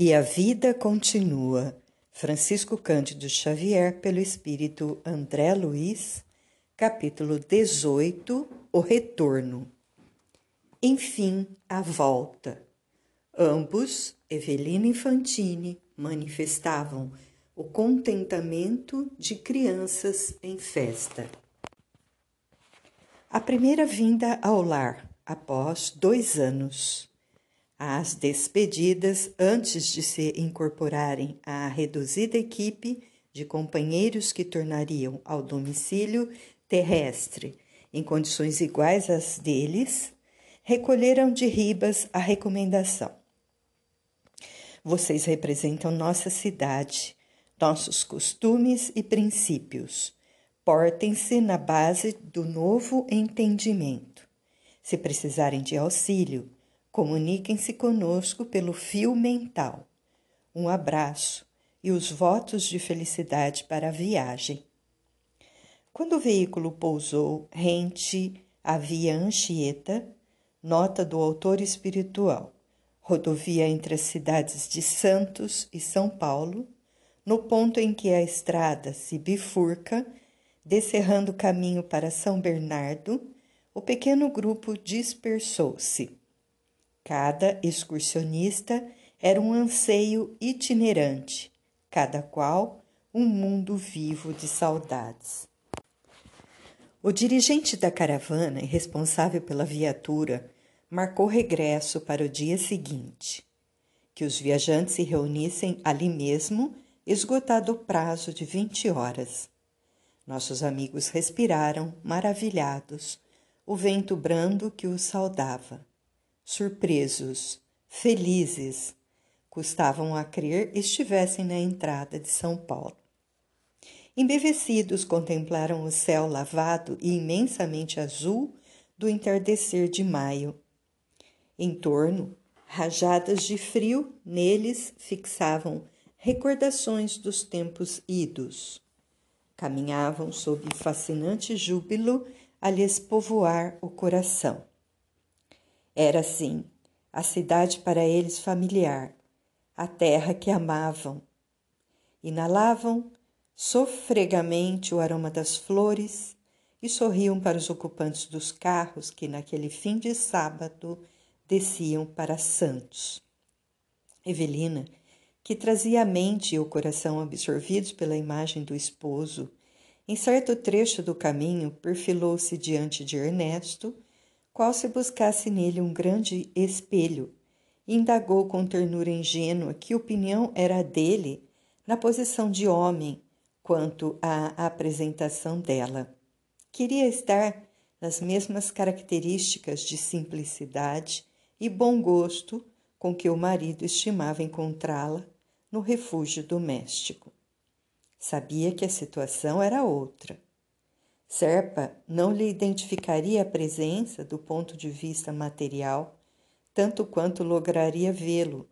E a vida continua. Francisco Cândido Xavier, pelo espírito André Luiz, capítulo 18 O retorno. Enfim, a volta. Ambos, Evelina e Fantine, manifestavam o contentamento de crianças em festa. A primeira vinda ao lar, após dois anos. As despedidas antes de se incorporarem à reduzida equipe de companheiros que tornariam ao domicílio terrestre em condições iguais às deles, recolheram de Ribas a recomendação. Vocês representam nossa cidade, nossos costumes e princípios. Portem-se na base do novo entendimento. Se precisarem de auxílio, Comuniquem-se conosco pelo fio mental. Um abraço e os votos de felicidade para a viagem. Quando o veículo pousou rente à via Anchieta, nota do autor espiritual, rodovia entre as cidades de Santos e São Paulo, no ponto em que a estrada se bifurca, descerrando o caminho para São Bernardo, o pequeno grupo dispersou-se. Cada excursionista era um anseio itinerante, cada qual um mundo vivo de saudades. O dirigente da caravana e responsável pela viatura marcou regresso para o dia seguinte, que os viajantes se reunissem ali mesmo, esgotado o prazo de vinte horas. Nossos amigos respiraram, maravilhados, o vento brando que os saudava surpresos, felizes, custavam a crer estivessem na entrada de São Paulo. Embevecidos, contemplaram o céu lavado e imensamente azul do entardecer de maio. Em torno, rajadas de frio neles fixavam recordações dos tempos idos. Caminhavam sob fascinante júbilo a lhes povoar o coração. Era assim, a cidade para eles familiar, a terra que amavam. Inalavam sofregamente o aroma das flores e sorriam para os ocupantes dos carros que naquele fim de sábado desciam para Santos. Evelina, que trazia a mente e o coração absorvidos pela imagem do esposo, em certo trecho do caminho perfilou-se diante de Ernesto qual se buscasse nele um grande espelho, indagou com ternura ingênua que opinião era dele na posição de homem quanto à apresentação dela. Queria estar nas mesmas características de simplicidade e bom gosto com que o marido estimava encontrá-la no refúgio doméstico. Sabia que a situação era outra Serpa não lhe identificaria a presença do ponto de vista material, tanto quanto lograria vê-lo.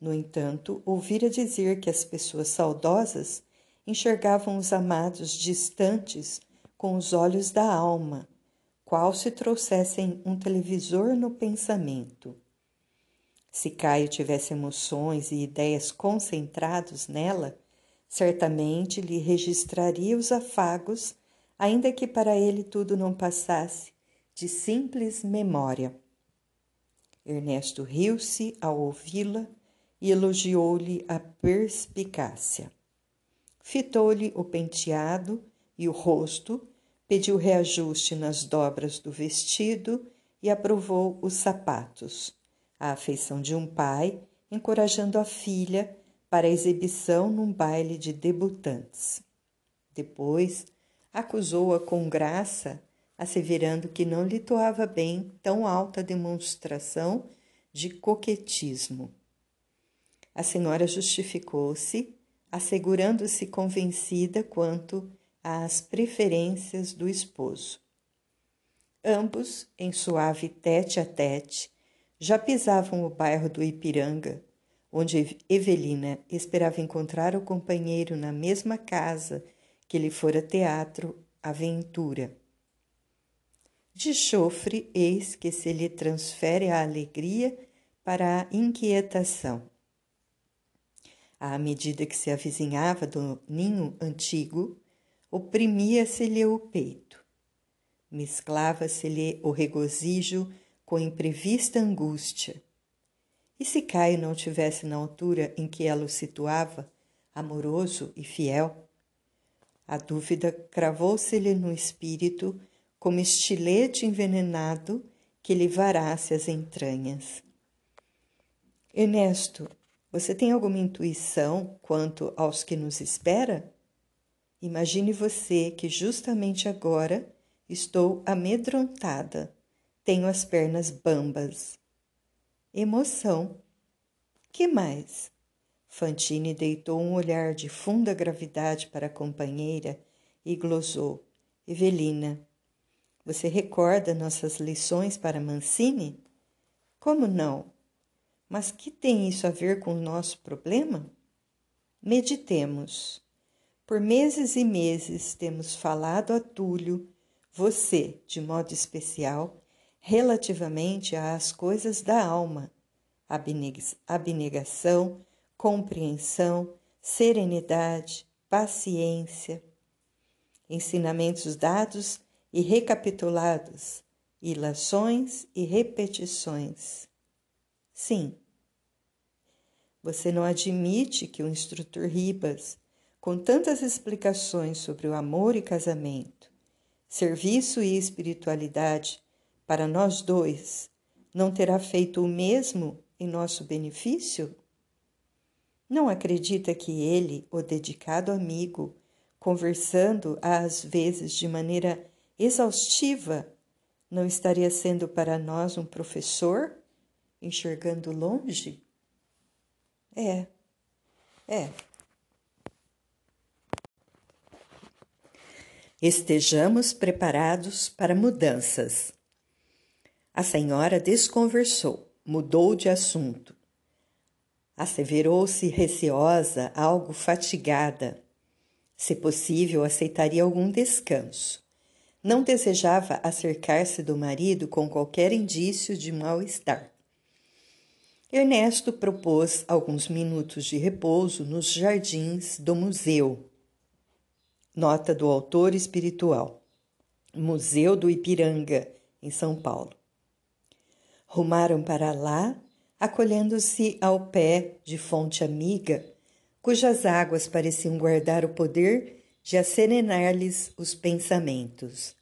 No entanto, ouvira dizer que as pessoas saudosas enxergavam os amados distantes com os olhos da alma, qual se trouxessem um televisor no pensamento. Se Caio tivesse emoções e ideias concentrados nela, certamente lhe registraria os afagos ainda que para ele tudo não passasse de simples memória. Ernesto riu-se ao ouvi-la e elogiou-lhe a perspicácia. Fitou-lhe o penteado e o rosto, pediu reajuste nas dobras do vestido e aprovou os sapatos, a afeição de um pai encorajando a filha para a exibição num baile de debutantes. Depois, acusou-a com graça, asseverando que não lhe toava bem tão alta demonstração de coquetismo. A senhora justificou-se, assegurando-se convencida quanto às preferências do esposo. Ambos, em suave tete a tete, já pisavam o bairro do Ipiranga, onde Evelina esperava encontrar o companheiro na mesma casa que lhe fora teatro aventura. De chofre, eis que se lhe transfere a alegria para a inquietação. À medida que se avizinhava do ninho antigo, oprimia-se-lhe o peito. Mesclava-se-lhe o regozijo com imprevista angústia. E se Caio não tivesse na altura em que ela o situava, amoroso e fiel? A dúvida cravou-se-lhe no espírito como estilete envenenado que lhe varasse as entranhas. Ernesto, você tem alguma intuição quanto aos que nos espera? Imagine você que justamente agora estou amedrontada, tenho as pernas bambas. Emoção. Que mais? Fantine deitou um olhar de funda gravidade para a companheira e glosou: Evelina, você recorda nossas lições para Mancini? Como não? Mas que tem isso a ver com o nosso problema? Meditemos. Por meses e meses temos falado a Túlio, você, de modo especial, relativamente às coisas da alma, abnegação, compreensão, serenidade, paciência. Ensinamentos dados e recapitulados, ilações e repetições. Sim. Você não admite que o instrutor Ribas, com tantas explicações sobre o amor e casamento, serviço e espiritualidade para nós dois, não terá feito o mesmo em nosso benefício? Não acredita que ele, o dedicado amigo, conversando às vezes de maneira exaustiva, não estaria sendo para nós um professor, enxergando longe? É, é. Estejamos preparados para mudanças. A senhora desconversou, mudou de assunto. Asseverou-se receosa, algo fatigada. Se possível, aceitaria algum descanso. Não desejava acercar-se do marido com qualquer indício de mal-estar. Ernesto propôs alguns minutos de repouso nos jardins do museu. Nota do autor espiritual. Museu do Ipiranga, em São Paulo. Rumaram para lá, acolhendo-se ao pé de fonte amiga, cujas águas pareciam guardar o poder de acerenar-lhes os pensamentos.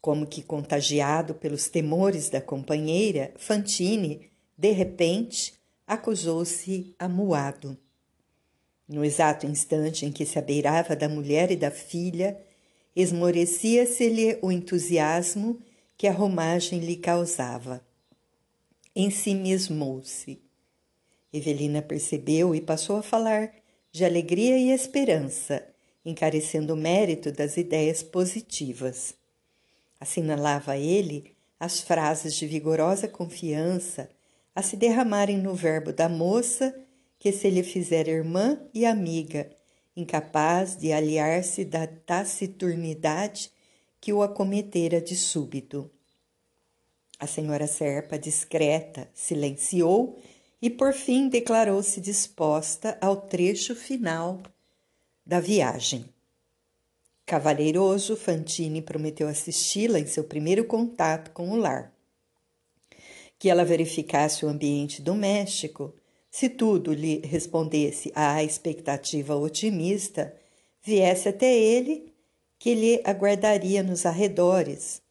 Como que contagiado pelos temores da companheira, Fantine, de repente, acusou-se amuado. No exato instante em que se abeirava da mulher e da filha, esmorecia-se-lhe o entusiasmo que a romagem lhe causava. Ensimismou-se. Evelina percebeu e passou a falar de alegria e esperança, encarecendo o mérito das ideias positivas. Assinalava ele as frases de vigorosa confiança a se derramarem no verbo da moça que se lhe fizer irmã e amiga, incapaz de aliar-se da taciturnidade que o acometera de súbito. A senhora Serpa, discreta, silenciou e por fim declarou-se disposta ao trecho final da viagem. Cavalheiroso, Fantine prometeu assisti-la em seu primeiro contato com o lar. Que ela verificasse o ambiente doméstico, se tudo lhe respondesse à expectativa otimista, viesse até ele, que lhe aguardaria nos arredores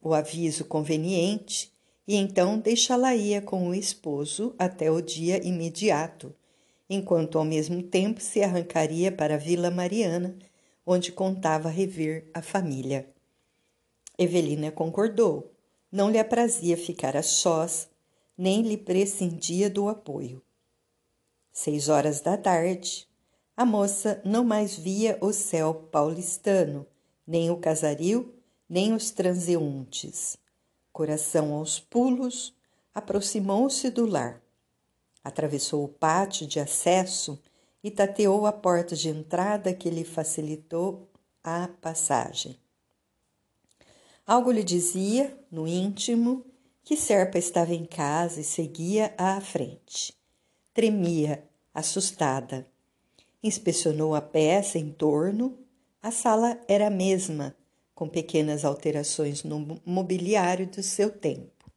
o aviso conveniente e então deixá-la-ia com o esposo até o dia imediato, enquanto ao mesmo tempo se arrancaria para a Vila Mariana, onde contava rever a família. Evelina concordou. Não lhe aprazia ficar a sós, nem lhe prescindia do apoio. Seis horas da tarde, a moça não mais via o céu paulistano, nem o casaril, nem os transeuntes. Coração aos pulos, aproximou-se do lar. Atravessou o pátio de acesso e tateou a porta de entrada que lhe facilitou a passagem. Algo lhe dizia, no íntimo, que Serpa estava em casa e seguia à frente. Tremia, assustada. Inspecionou a peça em torno. A sala era a mesma, com pequenas alterações no mobiliário do seu tempo.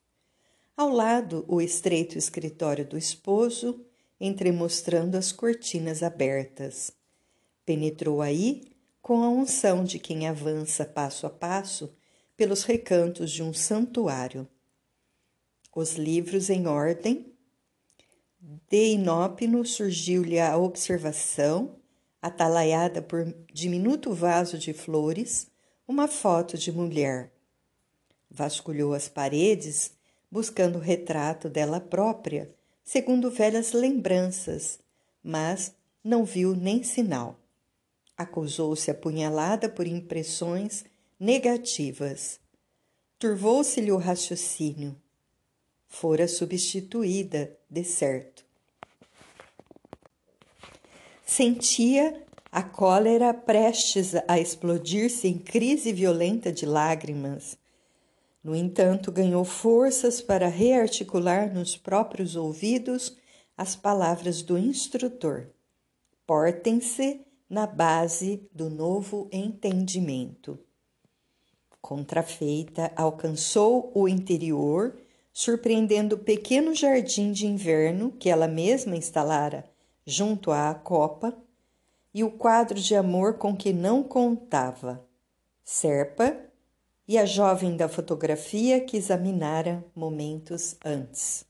Ao lado, o estreito escritório do esposo, entremostrando as cortinas abertas. Penetrou aí com a unção de quem avança passo a passo pelos recantos de um santuário. Os livros em ordem. De inópino surgiu-lhe a observação, atalaiada por diminuto vaso de flores, uma foto de mulher. Vasculhou as paredes, buscando o retrato dela própria, segundo velhas lembranças, mas não viu nem sinal. Acusou-se apunhalada por impressões negativas. Turvou-se-lhe o raciocínio. Fora substituída, de certo. Sentia a cólera prestes a explodir-se em crise violenta de lágrimas. No entanto, ganhou forças para rearticular nos próprios ouvidos as palavras do instrutor. Portem-se na base do novo entendimento. Contrafeita, alcançou o interior, surpreendendo o pequeno jardim de inverno que ela mesma instalara junto à copa e o quadro de amor com que não contava. Serpa e a jovem da fotografia que examinara momentos antes.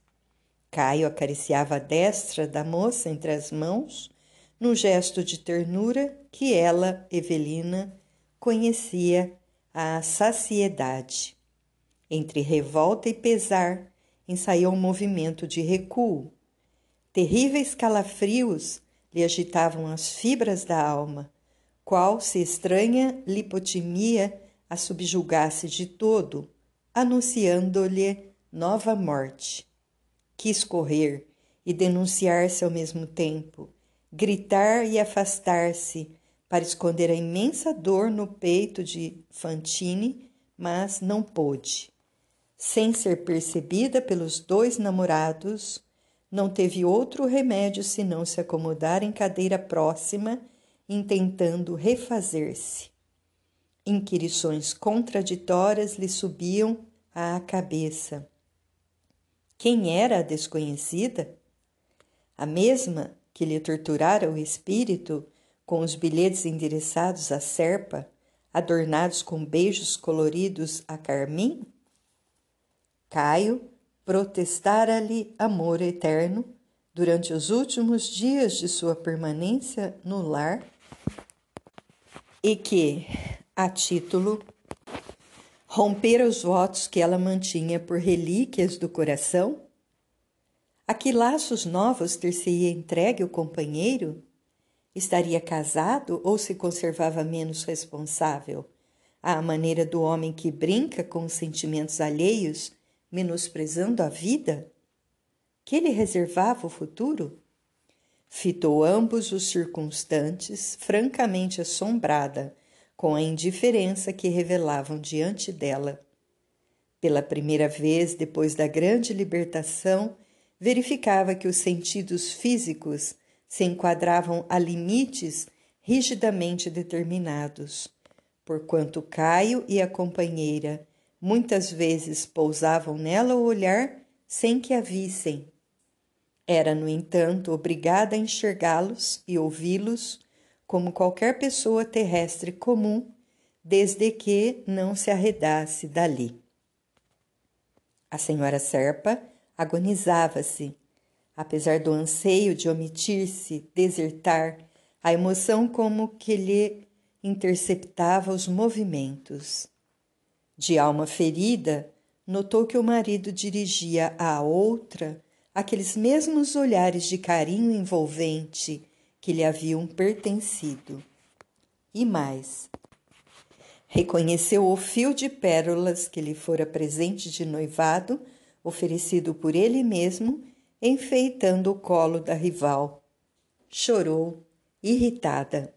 Caio acariciava a destra da moça entre as mãos num gesto de ternura que ela, Evelina, conhecia à saciedade. Entre revolta e pesar, ensaiou um movimento de recuo. Terríveis calafrios lhe agitavam as fibras da alma, qual se estranha lipotimia a subjugasse de todo, anunciando-lhe nova morte. Quis correr e denunciar-se ao mesmo tempo, gritar e afastar-se para esconder a imensa dor no peito de Fantine, mas não pôde. Sem ser percebida pelos dois namorados, não teve outro remédio senão se acomodar em cadeira próxima, intentando refazer-se. Inquirições contraditórias lhe subiam à cabeça. Quem era a desconhecida? A mesma que lhe torturara o espírito com os bilhetes endereçados à serpa, adornados com beijos coloridos a carmim? Caio protestara-lhe amor eterno durante os últimos dias de sua permanência no lar e que, a título, rompera os votos que ela mantinha por relíquias do coração a que laços novos ter-se-ia entregue o companheiro? Estaria casado ou se conservava menos responsável? À maneira do homem que brinca com os sentimentos alheios, menosprezando a vida? Que lhe reservava o futuro? Fitou ambos os circunstantes, francamente assombrada com a indiferença que revelavam diante dela. Pela primeira vez depois da grande libertação, verificava que os sentidos físicos se enquadravam a limites rigidamente determinados, porquanto Caio e a companheira muitas vezes pousavam nela o olhar sem que a vissem. Era, no entanto, obrigada a enxergá-los e ouvi-los como qualquer pessoa terrestre comum, desde que não se arredasse dali. A senhora Serpa agonizava-se. Apesar do anseio de omitir-se, desertar, a emoção como que lhe interceptava os movimentos. De alma ferida, notou que o marido dirigia à outra aqueles mesmos olhares de carinho envolvente que lhe haviam pertencido. E mais, reconheceu o fio de pérolas que lhe fora presente de noivado oferecido por ele mesmo, enfeitando o colo da rival. Chorou, irritada.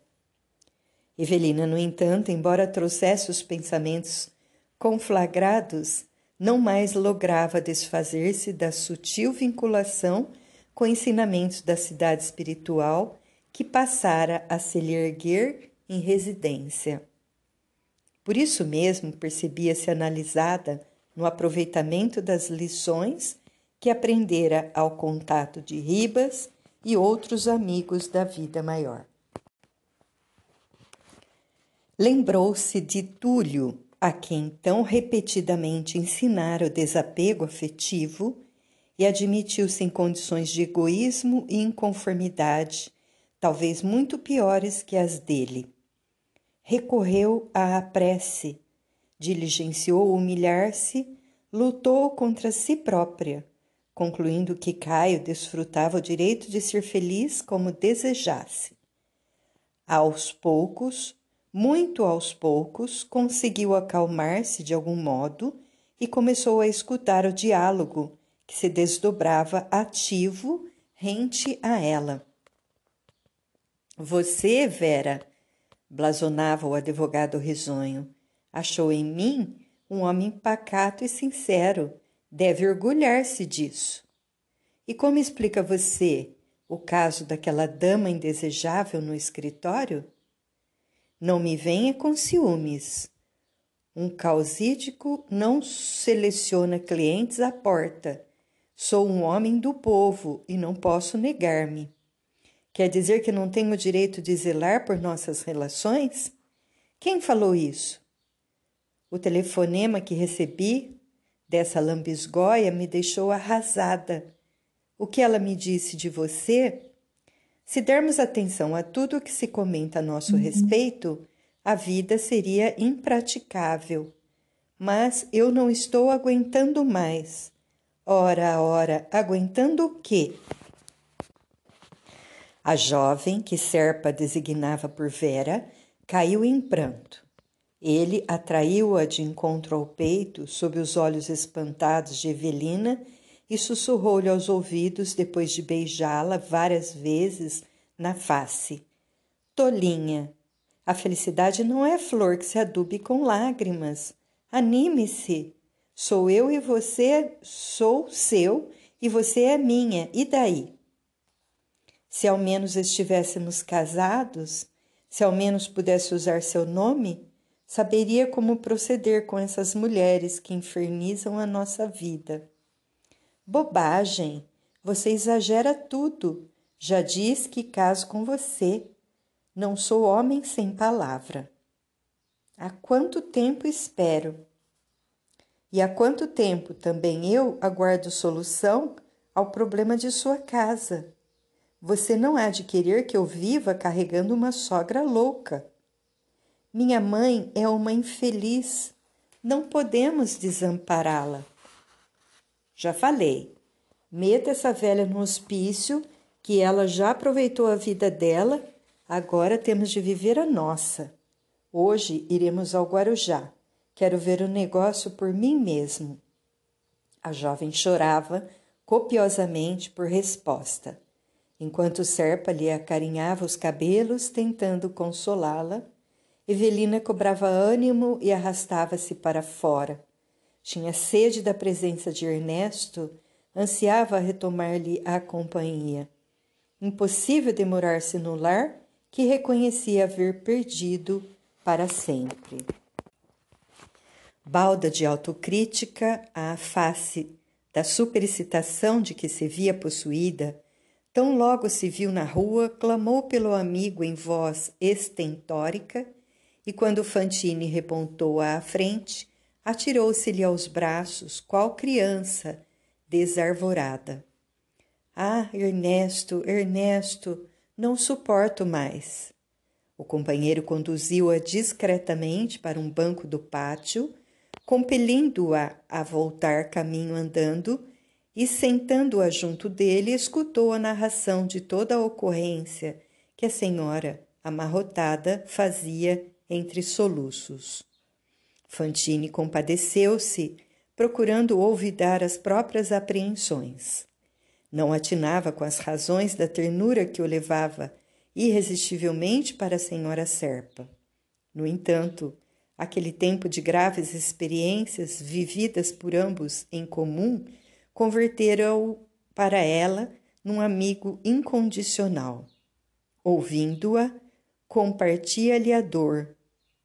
Evelina, no entanto, embora trouxesse os pensamentos conflagrados, não mais lograva desfazer-se da sutil vinculação com ensinamentos da cidade espiritual que passara a se lhe erguer em residência. Por isso mesmo percebia-se analisada no aproveitamento das lições que aprendera ao contato de Ribas e outros amigos da vida maior. Lembrou-se de Túlio, a quem tão repetidamente ensinara o desapego afetivo e admitiu-se em condições de egoísmo e inconformidade, talvez muito piores que as dele. Recorreu à prece, diligenciou humilhar-se, lutou contra si própria, concluindo que Caio desfrutava o direito de ser feliz como desejasse. Aos poucos, muito aos poucos, conseguiu acalmar-se de algum modo e começou a escutar o diálogo que se desdobrava ativo rente a ela. Você, Vera, blasonava o advogado risonho, achou em mim um homem pacato e sincero. Deve orgulhar-se disso. E como explica você o caso daquela dama indesejável no escritório? Não me venha com ciúmes. Um causídico não seleciona clientes à porta. Sou um homem do povo e não posso negar-me. Quer dizer que não tenho o direito de zelar por nossas relações? Quem falou isso? O telefonema que recebi dessa lambisgoia me deixou arrasada. O que ela me disse de você se dermos atenção a tudo o que se comenta a nosso uhum. respeito, a vida seria impraticável. Mas eu não estou aguentando mais. Ora, ora, aguentando o quê? A jovem, que Serpa designava por Vera, caiu em pranto. Ele atraiu-a de encontro ao peito, sob os olhos espantados de Evelina, e sussurrou-lhe aos ouvidos depois de beijá-la várias vezes na face. Tolinha, a felicidade não é flor que se adube com lágrimas. Anime-se. Sou eu e você, sou seu e você é minha. E daí? Se ao menos estivéssemos casados, se ao menos pudesse usar seu nome, saberia como proceder com essas mulheres que infernizam a nossa vida. Bobagem! Você exagera tudo. Já diz que caso com você. Não sou homem sem palavra. Há quanto tempo espero? E há quanto tempo também eu aguardo solução ao problema de sua casa? Você não há de querer que eu viva carregando uma sogra louca. Minha mãe é uma infeliz. Não podemos desampará-la. Já falei. Meta essa velha no hospício, que ela já aproveitou a vida dela, agora temos de viver a nossa. Hoje iremos ao Guarujá. Quero ver o negócio por mim mesmo. A jovem chorava copiosamente por resposta. Enquanto Serpa lhe acarinhava os cabelos, tentando consolá-la, Evelina cobrava ânimo e arrastava-se para fora, tinha sede da presença de Ernesto, ansiava retomar-lhe a companhia. Impossível demorar-se no lar que reconhecia haver perdido para sempre. Balda de autocrítica à face da superexcitação de que se via possuída, tão logo se viu na rua, clamou pelo amigo em voz estentórica e, quando Fantine repontou à frente, atirou-se-lhe aos braços, qual criança desarvorada. Ah, Ernesto, Ernesto, não suporto mais. O companheiro conduziu-a discretamente para um banco do pátio, compelindo-a a voltar caminho andando e, sentando-a junto dele, escutou a narração de toda a ocorrência que a senhora, amarrotada, fazia entre soluços. Fantine compadeceu-se, procurando olvidar as próprias apreensões. Não atinava com as razões da ternura que o levava irresistivelmente para a senhora Serpa. No entanto, aquele tempo de graves experiências vividas por ambos em comum converteram-o para ela num amigo incondicional. Ouvindo-a, compartia-lhe a dor,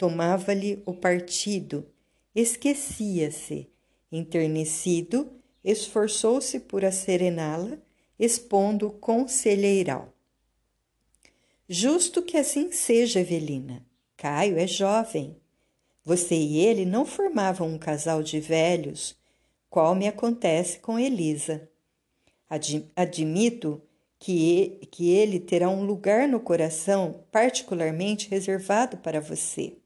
tomava-lhe o partido, esquecia-se, enternecido, esforçou-se por asserená-la, expondo conselheiral. Justo que assim seja, Evelina. Caio é jovem. Você e ele não formavam um casal de velhos, qual me acontece com Elisa. Admito que, que ele terá um lugar no coração particularmente reservado para você,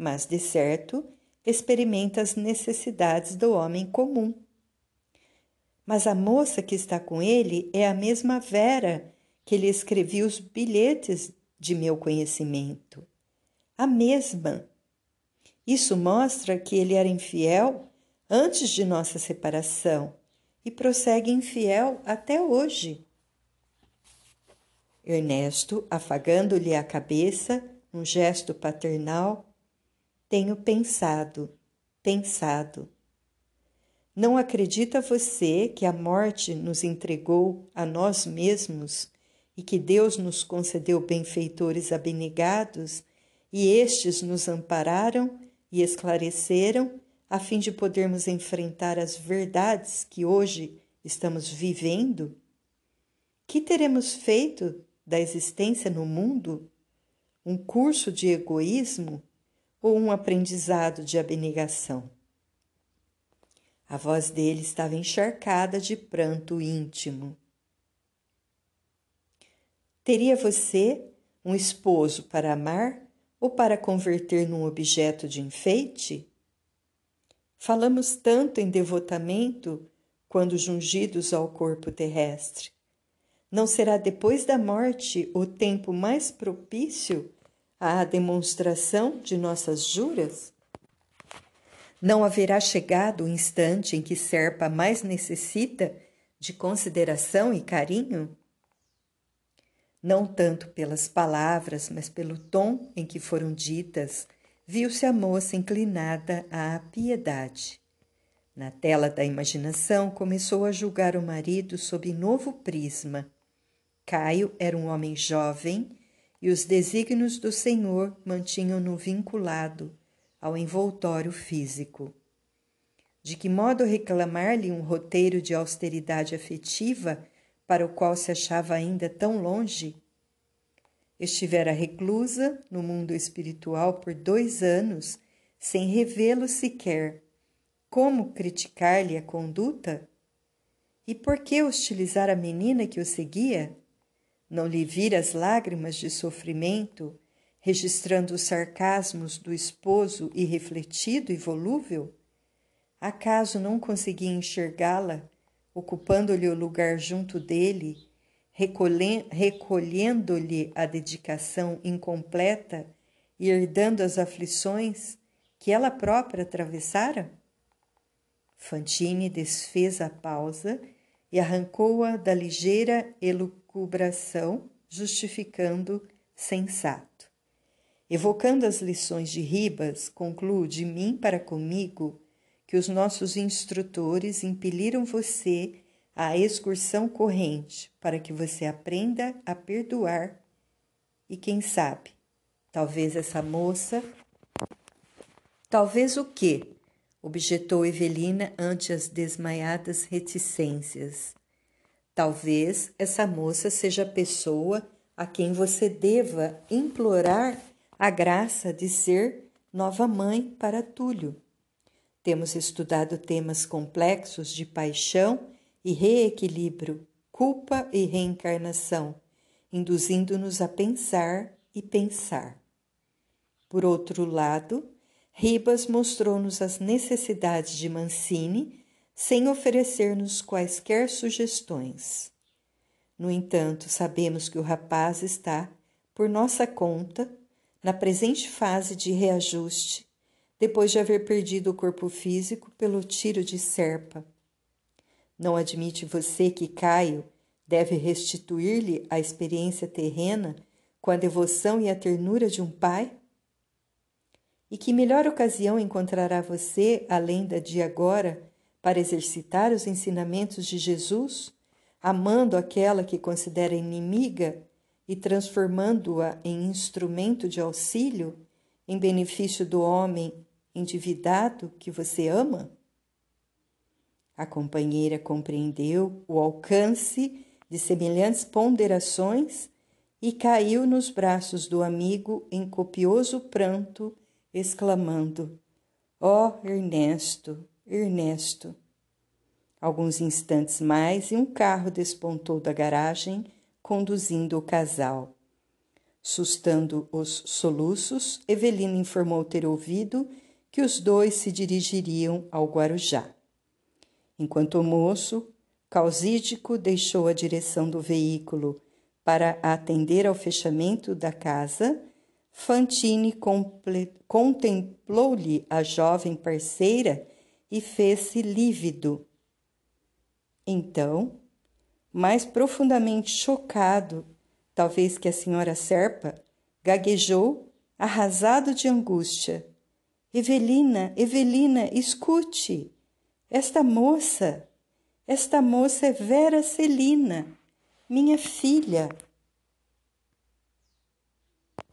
mas de certo experimenta as necessidades do homem comum. Mas a moça que está com ele é a mesma Vera que lhe escrevi os bilhetes de meu conhecimento. A mesma. Isso mostra que ele era infiel antes de nossa separação e prossegue infiel até hoje. Ernesto, afagando-lhe a cabeça, um gesto paternal, tenho pensado, pensado. Não acredita você que a morte nos entregou a nós mesmos e que Deus nos concedeu benfeitores abnegados e estes nos ampararam e esclareceram a fim de podermos enfrentar as verdades que hoje estamos vivendo? Que teremos feito da existência no mundo? Um curso de egoísmo ou um aprendizado de abnegação? A voz dele estava encharcada de pranto íntimo. Teria você um esposo para amar ou para converter num objeto de enfeite? Falamos tanto em devotamento quando jungidos ao corpo terrestre. Não será depois da morte o tempo mais propício à demonstração de nossas juras? Não haverá chegado o instante em que Serpa mais necessita de consideração e carinho? Não tanto pelas palavras, mas pelo tom em que foram ditas, viu-se a moça inclinada à piedade. Na tela da imaginação, começou a julgar o marido sob novo prisma Caio era um homem jovem e os desígnios do Senhor mantinham-no vinculado ao envoltório físico. De que modo reclamar-lhe um roteiro de austeridade afetiva para o qual se achava ainda tão longe? Estivera reclusa no mundo espiritual por dois anos, sem revê-lo sequer. Como criticar-lhe a conduta? E por que hostilizar a menina que o seguia? Não lhe vira as lágrimas de sofrimento, registrando os sarcasmos do esposo irrefletido e volúvel? Acaso não conseguia enxergá-la, ocupando-lhe o lugar junto dele, recolhendo-lhe a dedicação incompleta e herdando as aflições que ela própria atravessara? Fantine desfez a pausa e arrancou-a da ligeira elucubração, justificando sensato. Evocando as lições de Ribas, concluo de mim para comigo que os nossos instrutores impeliram você à excursão corrente para que você aprenda a perdoar. E quem sabe, talvez essa moça. Talvez o quê? objetou Evelina ante as desmaiadas reticências. Talvez essa moça seja a pessoa a quem você deva implorar a graça de ser nova mãe para Túlio. Temos estudado temas complexos de paixão e reequilíbrio, culpa e reencarnação, induzindo-nos a pensar e pensar. Por outro lado, Ribas mostrou-nos as necessidades de Mancini sem oferecer-nos quaisquer sugestões. No entanto, sabemos que o rapaz está, por nossa conta, na presente fase de reajuste, depois de haver perdido o corpo físico pelo tiro de serpa. Não admite você que Caio deve restituir-lhe a experiência terrena com a devoção e a ternura de um pai? E que melhor ocasião encontrará você, além da de agora, para exercitar os ensinamentos de Jesus, amando aquela que considera inimiga e transformando-a em instrumento de auxílio em benefício do homem endividado que você ama? A companheira compreendeu o alcance de semelhantes ponderações e caiu nos braços do amigo em copioso pranto, exclamando: Ó oh, Ernesto, Ernesto! Alguns instantes mais e um carro despontou da garagem, conduzindo o casal. Sustando os soluços, Evelina informou ter ouvido que os dois se dirigiriam ao Guarujá. Enquanto o moço, causídico, deixou a direção do veículo para atender ao fechamento da casa, Fantine contemplou-lhe a jovem parceira e fez-se lívido. Então, mais profundamente chocado, talvez que a senhora Serpa, gaguejou, arrasado de angústia. Evelina, Evelina, escute! Esta moça, esta moça é Vera Celina, minha filha.